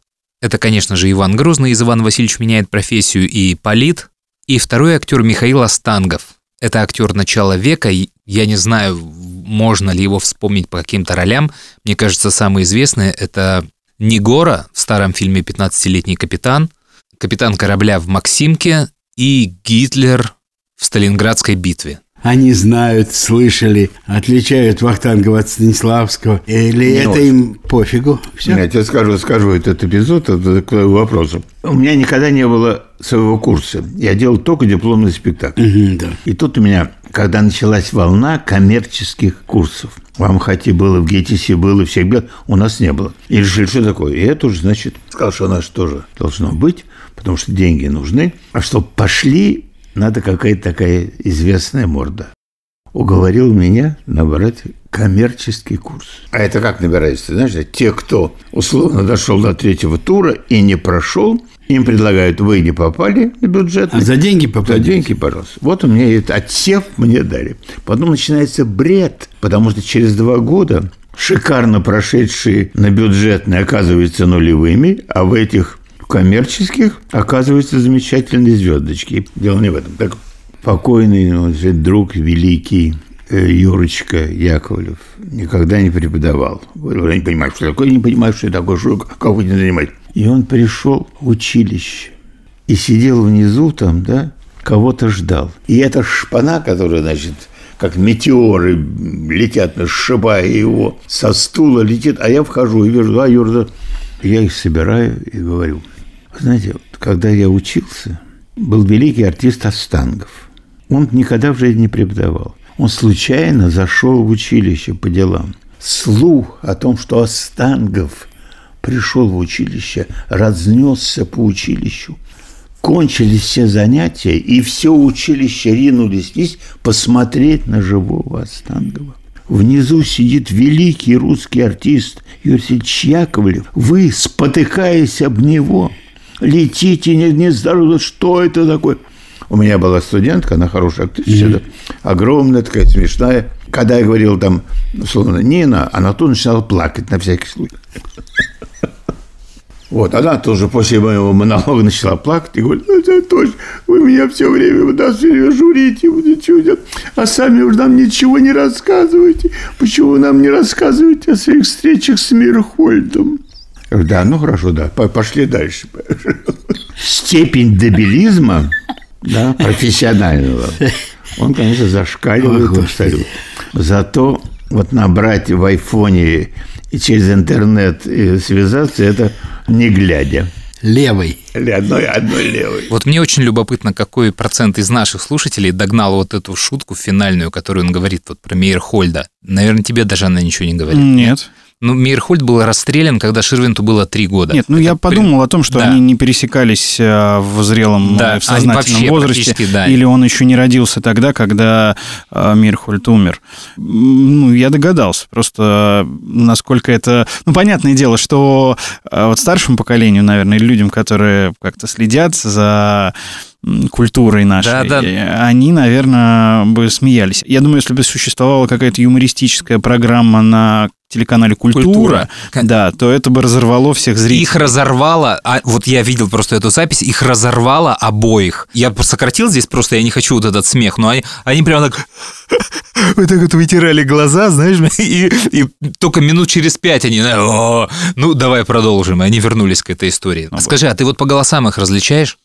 это, конечно же, Иван Грозный из «Иван Васильевич меняет профессию» и Полит, и второй актер Михаил Остангов. Это актер начала века, и я не знаю, можно ли его вспомнить по каким-то ролям. Мне кажется, самые известные – это Негора в старом фильме «15-летний капитан», капитан корабля в Максимке и Гитлер в Сталинградской битве. Они знают, слышали, отличают Вахтангова от Станиславского. Или Не это очень. им пофигу? Все? Я тебе скажу, скажу этот эпизод это к вопросу. У меня никогда не было своего курса. Я делал только дипломный спектакль. Мгм, да. И тут у меня, когда началась волна коммерческих курсов, в Амхате было, в ГТС было, всех было, у нас не было. И решили, что такое. И это уже, значит, сказал, что у нас тоже должно быть, потому что деньги нужны. А чтобы пошли, надо какая-то такая известная морда. Уговорил меня набрать коммерческий курс. А это как набирается? Знаешь, те, кто условно дошел до третьего тура и не прошел, им предлагают, вы не попали на бюджет. А за деньги За попадете? деньги, пожалуйста. Вот у меня это отсев мне дали. Потом начинается бред, потому что через два года шикарно прошедшие на бюджетные оказываются нулевыми, а в этих коммерческих оказываются замечательные звездочки. Дело не в этом. Так покойный же друг великий э, Юрочка Яковлев никогда не преподавал. Я не понимаю, что такое, не понимаю, что такое, что, как вы не занимаетесь. И он пришел в училище и сидел внизу там, да, кого-то ждал. И эта шпана, которая, значит, как метеоры летят, сшибая его со стула, летит, а я вхожу и вижу, а Юра, я их собираю и говорю, «Вы знаете, вот когда я учился, был великий артист Остангов. Он никогда в жизни не преподавал. Он случайно зашел в училище по делам. Слух о том, что Остангов пришел в училище, разнесся по училищу. Кончились все занятия, и все училище ринулись вниз посмотреть на живого Остангова. Внизу сидит великий русский артист Юрий Яковлев. Вы, спотыкаясь об него, летите не, не здоровы. Что это такое? У меня была студентка, она хорошая актриса, да, огромная, такая смешная. Когда я говорил там, условно, Нина, она тут начинала плакать на всякий случай. Вот, она тоже после моего монолога начала плакать и говорит, ну, это точно, вы меня все время, вы нас все время журите, вы ничего а сами уж нам ничего не рассказываете. Почему вы нам не рассказываете о своих встречах с Мирхольдом? Да, ну хорошо, да, по- пошли дальше. Степень дебилизма, да, профессионального, он, конечно, зашкаливает абсолютно. Зато вот набрать в айфоне и через интернет и связаться, это не глядя. Левый. Или одной, одной левой. Вот мне очень любопытно, какой процент из наших слушателей догнал вот эту шутку финальную, которую он говорит вот про Мейерхольда. Наверное, тебе даже она ничего не говорит. Нет. Ну, Мейерхольд был расстрелян, когда Ширвинту было три года. Нет, ну я Это подумал о том, что Да. они не пересекались э, в зрелом, Да, э, в сознательном возрасте, да. или он еще не родился тогда, когда э, Мирхольд умер. Ну, я догадался, просто насколько это... Ну, понятное дело, что вот старшему поколению, наверное, или людям, которые как-то следят за культурой нашей, Да, да. они, наверное, бы смеялись. Я думаю, если бы существовала какая-то юмористическая программа на телеканале «Культура», «Культура». да, то это бы разорвало всех зрителей. Их разорвало, а вот я видел просто эту запись, их разорвало обоих. Я сократил здесь просто, я не хочу вот этот смех, но они, они прямо так... Вот так вот вытирали глаза, знаешь, и, и только минут через пять они... «О, Ну, давай продолжим. И они вернулись к этой истории. Скажи, а ты вот по голосам их различаешь?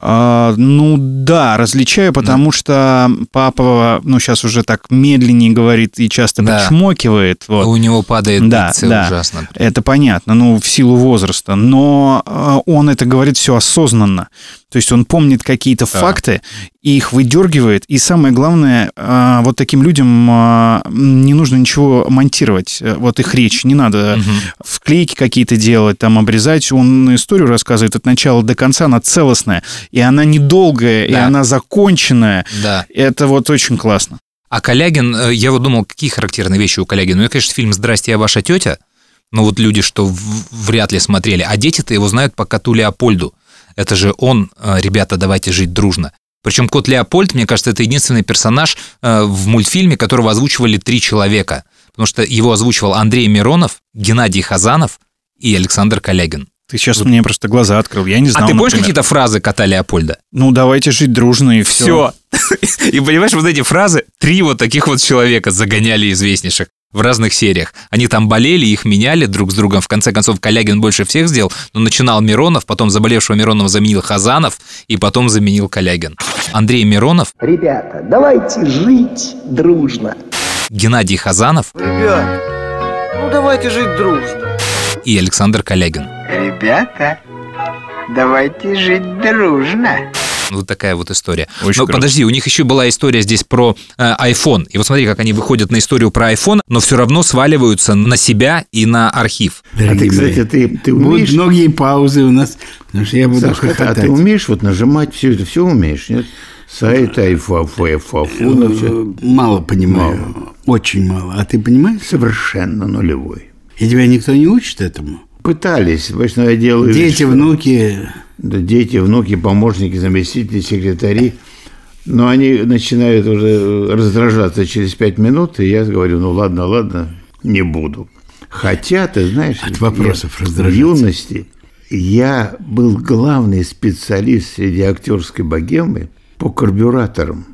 А, ну да, различаю, потому что папа, ну сейчас уже так медленнее говорит и часто Да. причмокивает. Вот. У него падает Да, дикция да. ужасно. Это понятно, ну, в силу возраста. Но э, он это говорит все осознанно. То есть он помнит какие-то факты и их выдергивает. И самое главное, э, вот таким людям э, не нужно ничего монтировать. Э, Вот их речь. Не надо вклейки какие-то делать, там обрезать. Он историю рассказывает от начала до конца, она целостная. И она недолгая, и Да. она законченная. Да. Это вот очень классно. А Калягин, э, я вот думал, какие характерные вещи у Калягина. Ну, я, конечно, фильм «Здрасте, я ваша тетя», но вот люди, что вряд ли смотрели. А дети-то его знают по коту Леопольду. Это же он, э, ребята, давайте жить дружно. Причем кот Леопольд, мне кажется, это единственный персонаж э, в мультфильме, которого озвучивали три человека. Потому что его озвучивал Андрей Миронов, Геннадий Хазанов и Александр Колягин. Ты сейчас мне просто глаза открыл. Я не знал. а ты помнишь какие-то фразы кота Леопольда? Ну, давайте жить дружно и все. Все. И понимаешь, вот эти фразы, три вот таких вот человека загоняли известнейших в разных сериях. Они там болели, их меняли друг с другом. В конце концов, Калягин больше всех сделал, но начинал Миронов, потом заболевшего Миронова заменил Хазанов, и потом заменил Калягин. Андрей Миронов, Ребята, давайте жить дружно. Геннадий Хазанов Ребят, ну давайте жить дружно. и Александр Калягин. Ребята, давайте жить дружно. Вот такая вот история. Очень но круто. подожди, у них еще была история здесь про э, iPhone. И вот смотри, как они выходят на историю про iPhone, но все равно сваливаются на себя и на архив. А ты, Дорогие кстати, ты, ты Будут умеешь... многие паузы у нас, потому что я буду Сашка, а ты умеешь вот нажимать все это? Все умеешь, нет? Сайт, айфафу, айфафу, ну, всё. Э, Мало понимаю. Очень мало. А ты понимаешь? Совершенно нулевой. И тебя никто не учит этому? Пытались, понимаешь, но я делаю... Дети, что- внуки. Дети, внуки, помощники, заместители, секретари. Но они начинают уже раздражаться через пять минут, и я говорю, ну ладно, ладно, не буду. Хотя, ты знаешь, От вопросов я в юности я был главный специалист среди актерской богемы по карбюраторам.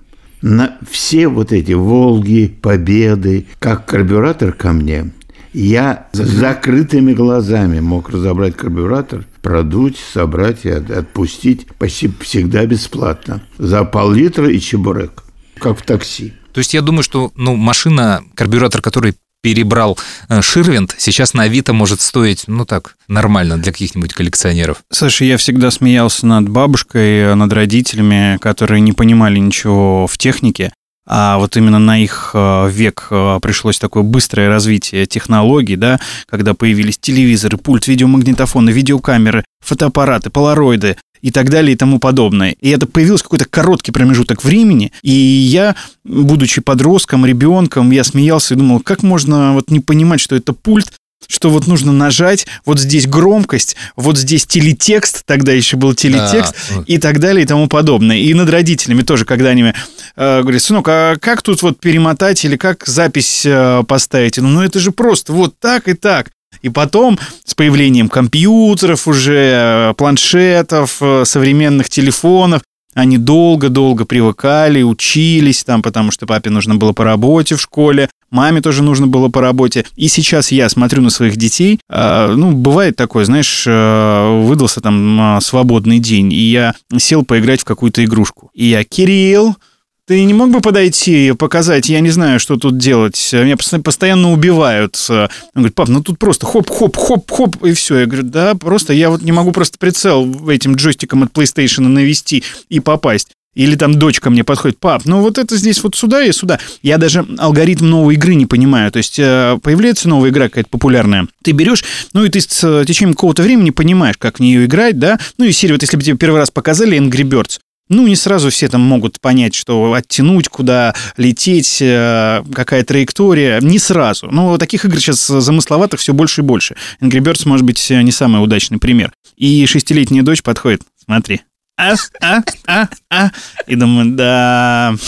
На все вот эти «Волги», «Победы», как карбюратор ко мне, я с закрытыми глазами мог разобрать карбюратор, продуть, собрать и от- отпустить почти всегда бесплатно. За пол-литра и чебурек, как в такси. То есть я думаю, что ну, машина, карбюратор, который перебрал э, Ширвинд, сейчас на Авито может стоить, ну так, нормально для каких-нибудь коллекционеров. Саша, я всегда смеялся над бабушкой, над родителями, которые не понимали ничего в технике. А вот именно на их э, век э, пришлось такое быстрое развитие технологий, да, когда появились телевизоры, пульт, видеомагнитофоны, видеокамеры, фотоаппараты, полароиды и так далее и тому подобное. И это появился какой-то короткий промежуток времени, и я, будучи подростком, ребенком, я смеялся и думал, как можно вот не понимать, что это пульт, что вот нужно нажать, вот здесь громкость, вот здесь телетекст, тогда еще был телетекст, Да. и так далее и тому подобное. И над родителями тоже, когда они э, говорят, сынок, а как тут вот перемотать или как запись э, поставить? Ну, ну, это же просто вот так и так. И потом с появлением компьютеров уже, э, планшетов, э, современных телефонов, они долго-долго привыкали, учились там, потому что папе нужно было по работе в школе, маме тоже нужно было по работе. И сейчас я смотрю на своих детей, а, ну, бывает такое, знаешь, э, выдался там а, свободный день, и я сел поиграть в какую-то игрушку. И я, Кирилл, ты не мог бы подойти и показать? Я не знаю, что тут делать. Меня постоянно, убивают. Он говорит, пап, ну тут просто хоп-хоп-хоп-хоп, и все. Я говорю, да, просто я вот не могу просто прицел этим джойстиком от PlayStation навести и попасть. Или там дочка мне подходит, пап, ну вот это здесь вот сюда и сюда. Я даже алгоритм новой игры не понимаю. То есть э, появляется новая игра какая-то популярная. Ты берешь, ну и ты с э, течением какого-то времени понимаешь, как в нее играть, да. Ну и серия, вот если бы тебе первый раз показали Angry Birds, ну, не сразу все там могут понять, что оттянуть, куда лететь, э, какая траектория. Не сразу. Но таких игр сейчас замысловатых все больше и больше. Angry Birds, может быть, не самый удачный пример. И шестилетняя дочь подходит, смотри, а, а, а, а. И думаю, да.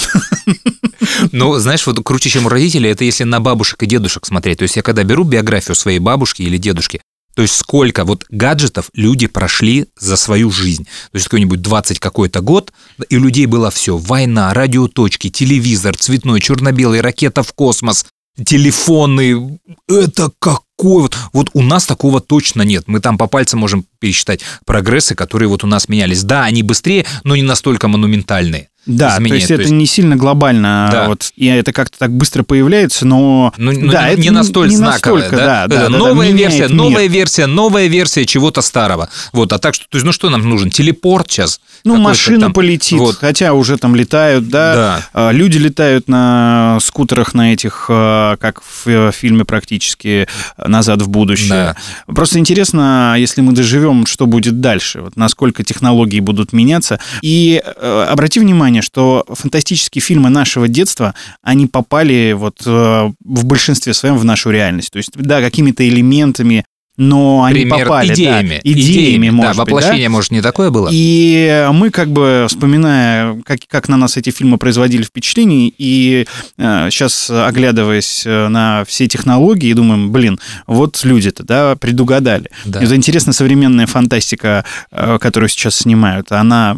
Ну, знаешь, вот круче, чем у родителей, это если на бабушек и дедушек смотреть. То есть я когда беру биографию своей бабушки или дедушки, то есть сколько вот гаджетов люди прошли за свою жизнь. То есть какой-нибудь 20 какой-то год, и у людей было все. Война, радиоточки, телевизор, цветной, черно-белый, ракета в космос, телефоны. Это какой вот, вот у нас такого точно нет. Мы там по пальцам можем пересчитать прогрессы, которые вот у нас менялись. Да, они быстрее, но не настолько монументальные. Да, изменения. то есть это не сильно глобально, Да. вот, и это как-то так быстро появляется, но... Ну, ну, да, не, это не настолько не знаковое, настолько, да? да, да, Это да, да, новая меняет версия, мир. новая версия, новая версия чего-то старого. Вот, а так что, то есть, ну что нам нужен? Телепорт сейчас? Ну, машина там- полетит, Вот. хотя уже там летают, да. Да. А, Люди летают на скутерах на этих, а, как в э, фильме практически «Назад в будущее». Просто интересно, если мы доживем, что будет дальше, вот насколько технологии будут меняться. И э, обрати внимание, что фантастические фильмы нашего детства, они попали вот э, в большинстве своем в нашу реальность. То есть, да, какими-то элементами но они Пример попали, да, идеями. идеями, может да, быть, воплощение, может, не такое было? И мы как бы, вспоминая, как, как на нас эти фильмы производили впечатление, и э, сейчас, оглядываясь э, на все технологии, думаем, блин, вот люди-то, да, предугадали. Да. Это интересно, современная фантастика, э, которую сейчас снимают, она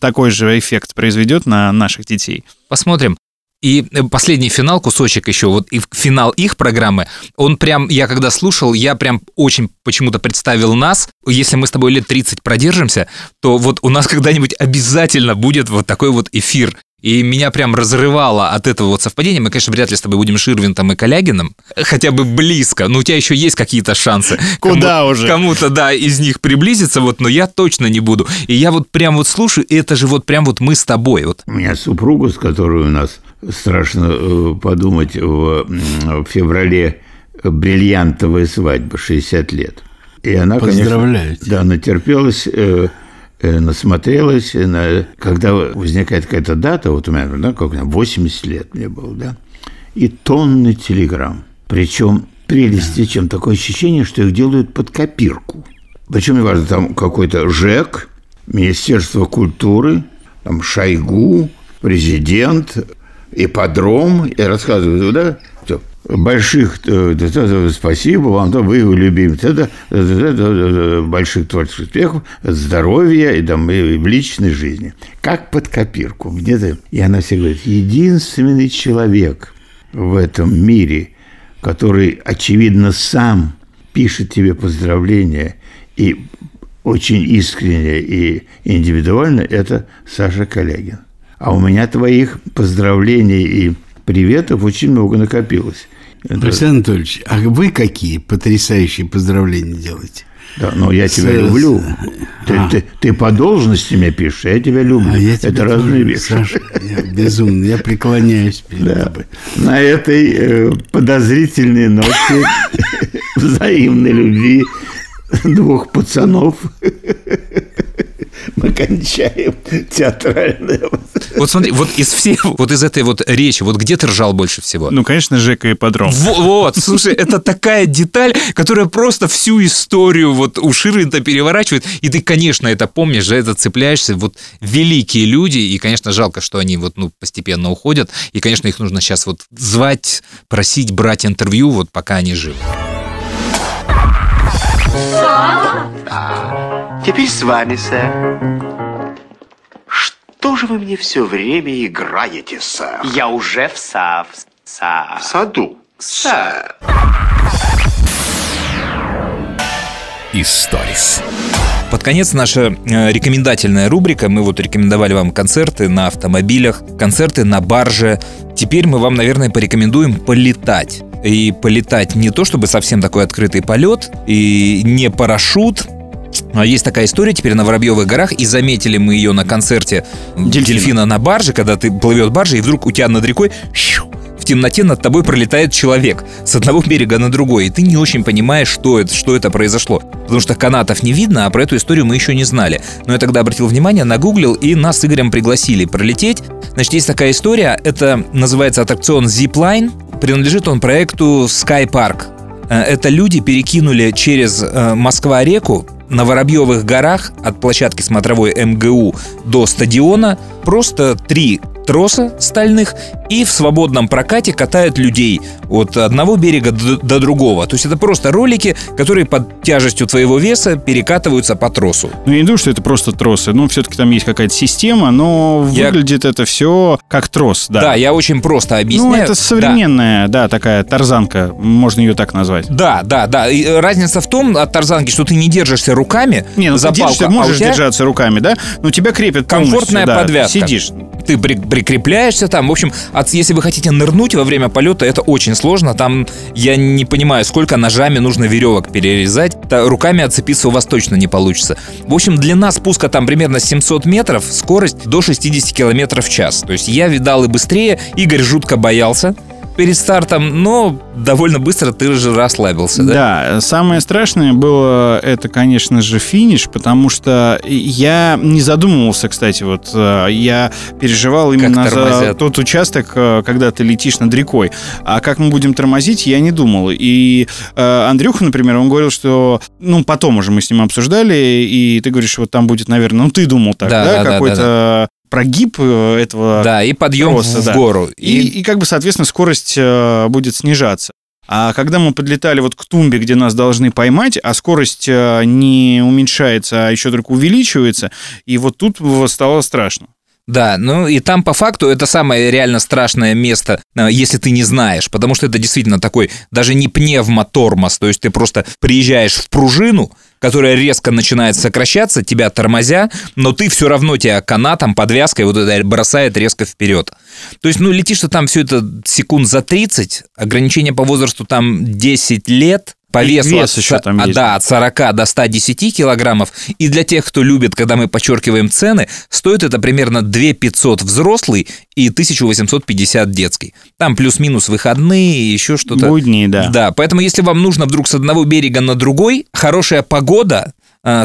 такой же эффект произведет на наших детей. Посмотрим. И э, последний финал, кусочек еще, вот и финал их программы, он прям, я когда слушал, я прям очень почему-то представил нас, если мы с тобой лет 30 продержимся, то вот у нас когда-нибудь обязательно будет вот такой вот эфир. И меня прям разрывало от этого вот совпадения. Мы, конечно, вряд ли с тобой будем Ширвинтом и Калягиным, хотя бы близко, но у тебя еще есть какие-то шансы. Куда Кому- уже? Кому-то, да, из них приблизиться, вот, но я точно не буду. И я вот прям вот слушаю, и это же вот прям вот мы с тобой. Вот У меня супруга, с которой у нас страшно э, подумать, в, феврале бриллиантовая свадьба, 60 лет. И она, Поздравляю конечно, да, натерпелась, э, э, насмотрелась. на- когда возникает какая-то дата, вот у меня, да, как у меня, 80 лет мне было, да, и тонны телеграмм. Причем прелести, чем такое ощущение, что их делают под копирку. Причем не важно, там какой-то ЖЭК, Министерство культуры, там Шойгу, президент, ипподром, и рассказывают, да, всё. больших, э, да, спасибо вам, да, вы да, да, да, больших творческих успехов, здоровья и, там, и в личной жизни. Как под копирку. Где-то, и она всегда говорит, единственный человек в этом мире, который, очевидно, сам пишет тебе поздравления и очень искренне и индивидуально, это Саша Колягин. А у меня твоих поздравлений и приветов очень много накопилось. Это- Александр Анатольевич, а вы какие потрясающие поздравления делаете? Да, но я тебя С- люблю. Ты, А. ты- ты по должности меня пишешь, я тебя люблю. А я Это тебя разные тоже, вещи. Саша, я безумно, я преклоняюсь перед Да. тобой. На этой э, подозрительной ноте взаимной любви двух пацанов мы кончаем театральное. Вот смотри, вот из всей, вот из этой вот речи, вот где ты ржал больше всего? Ну, конечно, Жека и Подром. Во- Вот, слушай, это такая деталь, которая просто всю историю вот у Ширвинта переворачивает, и ты, конечно, это помнишь, за это цепляешься. Вот великие люди, и, конечно, жалко, что они вот, ну, постепенно уходят, и, конечно, их нужно сейчас вот звать, просить брать интервью, вот пока они живы. Теперь с вами, сэр. Что же вы мне все время играете, сэр? Я уже в сав... сав... В саду. Сэр. Историс. Под конец наша э, рекомендательная рубрика. Мы вот рекомендовали вам концерты на автомобилях, концерты на барже. Теперь мы вам, наверное, порекомендуем полетать. И полетать не то чтобы совсем такой открытый полет, и не парашют, а Есть такая история теперь на Воробьевых горах, и заметили мы ее на концерте дельфина, на барже, когда ты плывет баржа, и вдруг у тебя над рекой щу, в темноте над тобой пролетает человек с одного берега на другой, и ты не очень понимаешь, что это, что это произошло. Потому что канатов не видно, а про эту историю мы еще не знали. Но я тогда обратил внимание, нагуглил, и нас с Игорем пригласили пролететь. Значит, есть такая история, это называется аттракцион Zipline, принадлежит он проекту Sky Park. Э, Это люди перекинули через э, Москва-реку на Воробьевых горах от площадки смотровой МГУ до стадиона просто три троса стальных и в свободном прокате катают людей от одного берега до, до другого. То есть это просто ролики, которые под тяжестью твоего веса перекатываются по тросу. Ну, я не думаю, что это просто тросы. Ну, все-таки там есть какая-то система, но Я- выглядит это все как трос, да. Да, я очень просто объясняю. Ну, это Да. современная, да. такая тарзанка, можно ее так назвать. Да, да, да. И э, разница в том от тарзанки, что ты не держишься руками Не, ну за ты держишься, палку, а у можешь тебя держаться руками, да? Но тебя крепят комфортная да, подвязка. Сидишь. Ты при- прикрепляешься там. В общем, от- если вы хотите нырнуть во время полета, это очень сложно. Там я не понимаю, сколько ножами нужно веревок перерезать. Та- руками отцепиться у вас точно не получится. В общем, длина спуска там примерно 700 метров, скорость до 60 километров в час. То есть я видал и быстрее. Игорь жутко боялся. Перед стартом, но довольно быстро ты же расслабился, да? Да, самое страшное было это, конечно же, финиш, потому что я не задумывался, кстати, вот э, я переживал именно за тормозят. тот участок, э, когда ты летишь над рекой. А как мы будем тормозить, я не думал. И э, Андрюха, например, он говорил, что, ну, потом уже мы с ним обсуждали, и ты говоришь, вот там будет, наверное, ну, ты думал так, да, да, да, какой-то прогиб э, этого Да, и подъем Просто, в да. гору. и, и как бы, соответственно, скорость э, будет снижаться. А когда мы подлетали вот к тумбе, где нас должны поймать, а скорость э, не уменьшается, а еще только увеличивается, и вот тут стало страшно. Да, ну и там по факту это самое реально страшное место, если ты не знаешь, потому что это действительно такой даже не пневмотормоз, то есть ты просто приезжаешь в пружину, которая резко начинает сокращаться, тебя тормозя, но ты все равно тебя канатом, подвязкой вот это бросает резко вперед. То есть, ну, летишь ты там все это секунд за 30, ограничение по возрасту там 10 лет, по И весу вес от, еще там а, есть. да, от 40 до 110 килограммов. И для тех, кто любит, когда мы подчеркиваем цены, стоит это примерно 2 500 взрослый и 1850 детский. Там плюс-минус выходные, еще что-то. Будни, да. Да, поэтому если вам нужно вдруг с одного берега на другой, хорошая погода,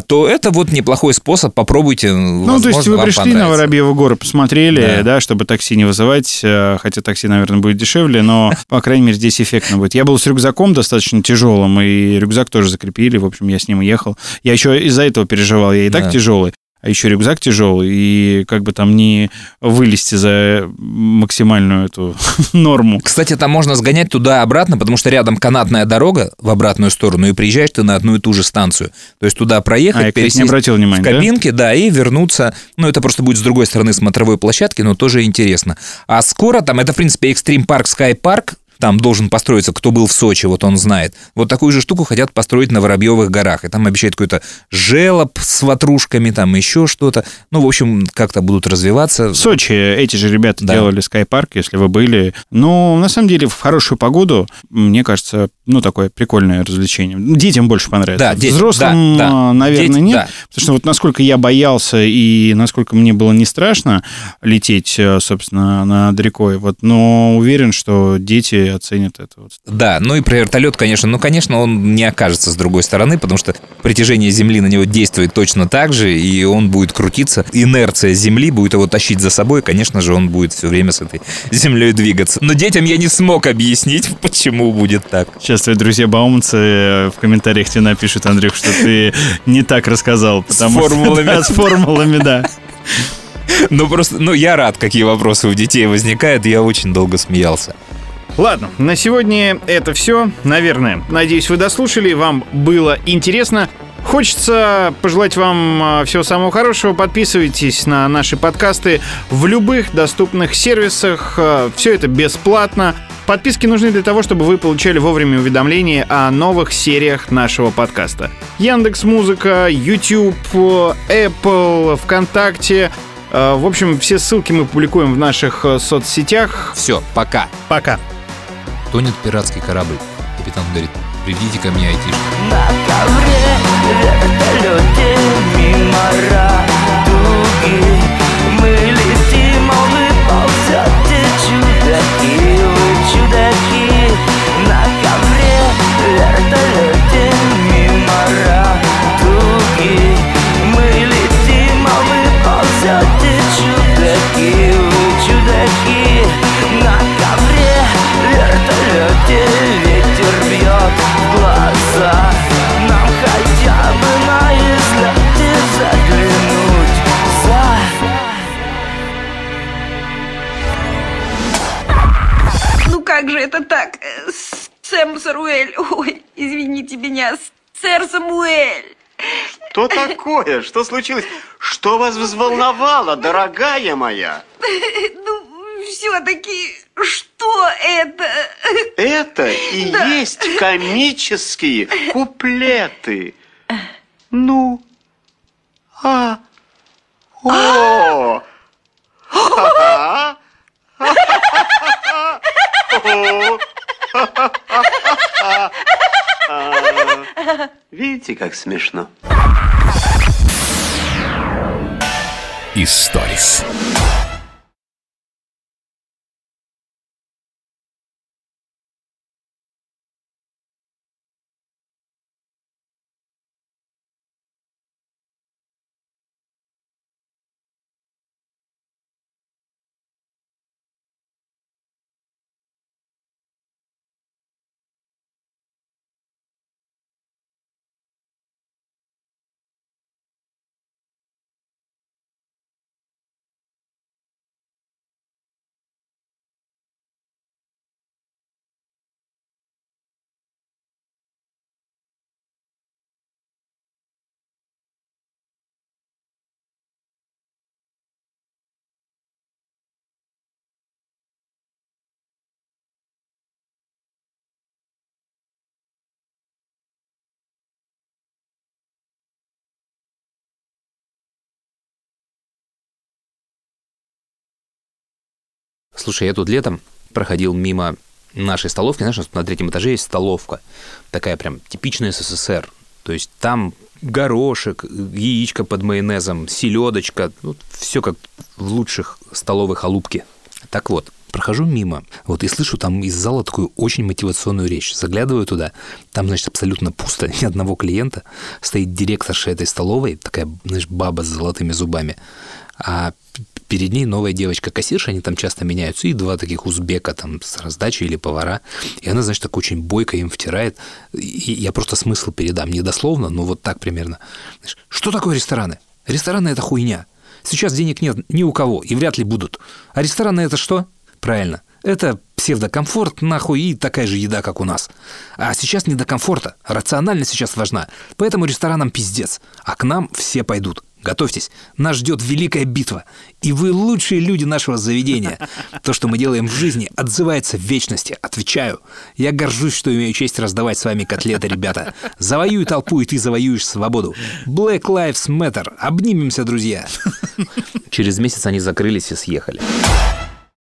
то это вот неплохой способ, попробуйте. Ну, то есть вы пришли на Воробьевы горы, посмотрели, да. чтобы такси не вызывать, э, хотя такси, наверное, будет дешевле, но, по крайней мере, здесь эффектно будет. Я был с рюкзаком достаточно тяжелым, и рюкзак тоже закрепили, в общем, я с ним ехал. Я еще из-за этого переживал, я и так Да. тяжелый, а еще рюкзак тяжелый, и как бы там не вылезти за максимальную эту норму. Кстати, там можно сгонять туда-обратно, потому что рядом канатная дорога в обратную сторону, и приезжаешь ты на одну и ту же станцию. То есть туда проехать, А, я, кстати, не пересесть обратил внимания, в да? кабинке, да? и вернуться. Ну, это просто будет с другой стороны смотровой площадки, но тоже интересно. А скоро там, это, в принципе, Extreme Park Sky Park, там должен построиться, кто был в Сочи, вот он знает. Вот такую же штуку хотят построить на Воробьевых горах. И там обещают какой-то желоб с ватрушками, там еще что-то. Ну, в общем, как-то будут развиваться. В Сочи эти же ребята Да. делали скайпарк, если вы были. Ну, на самом деле, в хорошую погоду, мне кажется, ну, такое прикольное развлечение. Детям больше понравится. Да, дети- Взрослым, да, да. а, наверное, Дети- нет. да. Потому что вот насколько я боялся и насколько мне было не страшно лететь, э, собственно, над рекой, вот, но уверен, что дети оценят это. Вот. Да, ну и про вертолет, конечно, ну, конечно, он не окажется с другой стороны, потому что притяжение Земли на него действует точно так же, и он будет крутиться. Инерция Земли будет его тащить за собой, конечно же, он будет все время с этой Землей двигаться. Но детям я не смог объяснить, почему будет так. Сейчас твои друзья баумцы э, в комментариях тебе напишут, Андрюх, что ты не так рассказал. Потому что- формулами. Да, с формулами, да. Ну, просто, ну, я рад, какие вопросы у детей возникают, я очень долго смеялся. Ладно, на сегодня это все, наверное. Надеюсь, вы дослушали, вам было интересно. Хочется пожелать вам а, всего самого хорошего. Подписывайтесь на наши подкасты в любых доступных сервисах. Все это бесплатно. Подписки нужны для того, чтобы вы получали вовремя уведомления о новых сериях нашего подкаста. Яндекс Музыка, YouTube, Apple, ВКонтакте. Э, В общем, все ссылки мы публикуем в наших соцсетях. Все, пока. Пока. Тонет пиратский корабль. Капитан говорит, придите ко мне, айтишки. На ковре, вертолете, мимо радуги Мы летим, вы ползете, чудаки, чудаки На ковре, вертолете, мимо радуги Мы летим, вы ползете, чудаки, вы чудаки глаза Нам хотя бы на излете заглянуть за Ну как же это так? Э, Сэм Саруэль. Ой, извините меня, сэр Самуэль. Что такое? Что случилось? Что вас взволновало, дорогая моя? Ну, все-таки, что это? Это и Да. есть комические куплеты. Ну? А? О! А, Видите, как смешно? Историс. Слушай, я тут летом проходил мимо нашей столовки. Знаешь, на третьем этаже есть столовка. Такая прям типичная СССР. То есть там горошек, яичко под майонезом, селедочка. Ну, все как в лучших столовой халупке. Так вот, прохожу мимо, вот и слышу там из зала такую очень мотивационную речь. Заглядываю туда, там, значит, абсолютно пусто, ни одного клиента. Стоит директорша этой столовой, такая, знаешь, баба с золотыми зубами. А перед ней новая девочка-кассирша, они там часто меняются, и два таких узбека там с раздачей или повара. И она, значит, так очень бойко им втирает. И я просто смысл передам, не дословно, но вот так примерно. Что такое рестораны? Рестораны – это хуйня. Сейчас денег нет ни у кого, и вряд ли будут. А рестораны – это что? Правильно. Это псевдокомфорт, нахуй, и такая же еда, как у нас. А сейчас не до комфорта. Рациональность сейчас важна. Поэтому ресторанам пиздец. А к нам все пойдут. Готовьтесь, нас ждет великая битва. И вы лучшие люди нашего заведения. То, что мы делаем в жизни, отзывается в вечности. Отвечаю. Я горжусь, что имею честь раздавать с вами котлеты, ребята. Завоюй толпу, и ты завоюешь свободу. Black Lives Matter. Обнимемся, друзья. Через месяц они закрылись и съехали.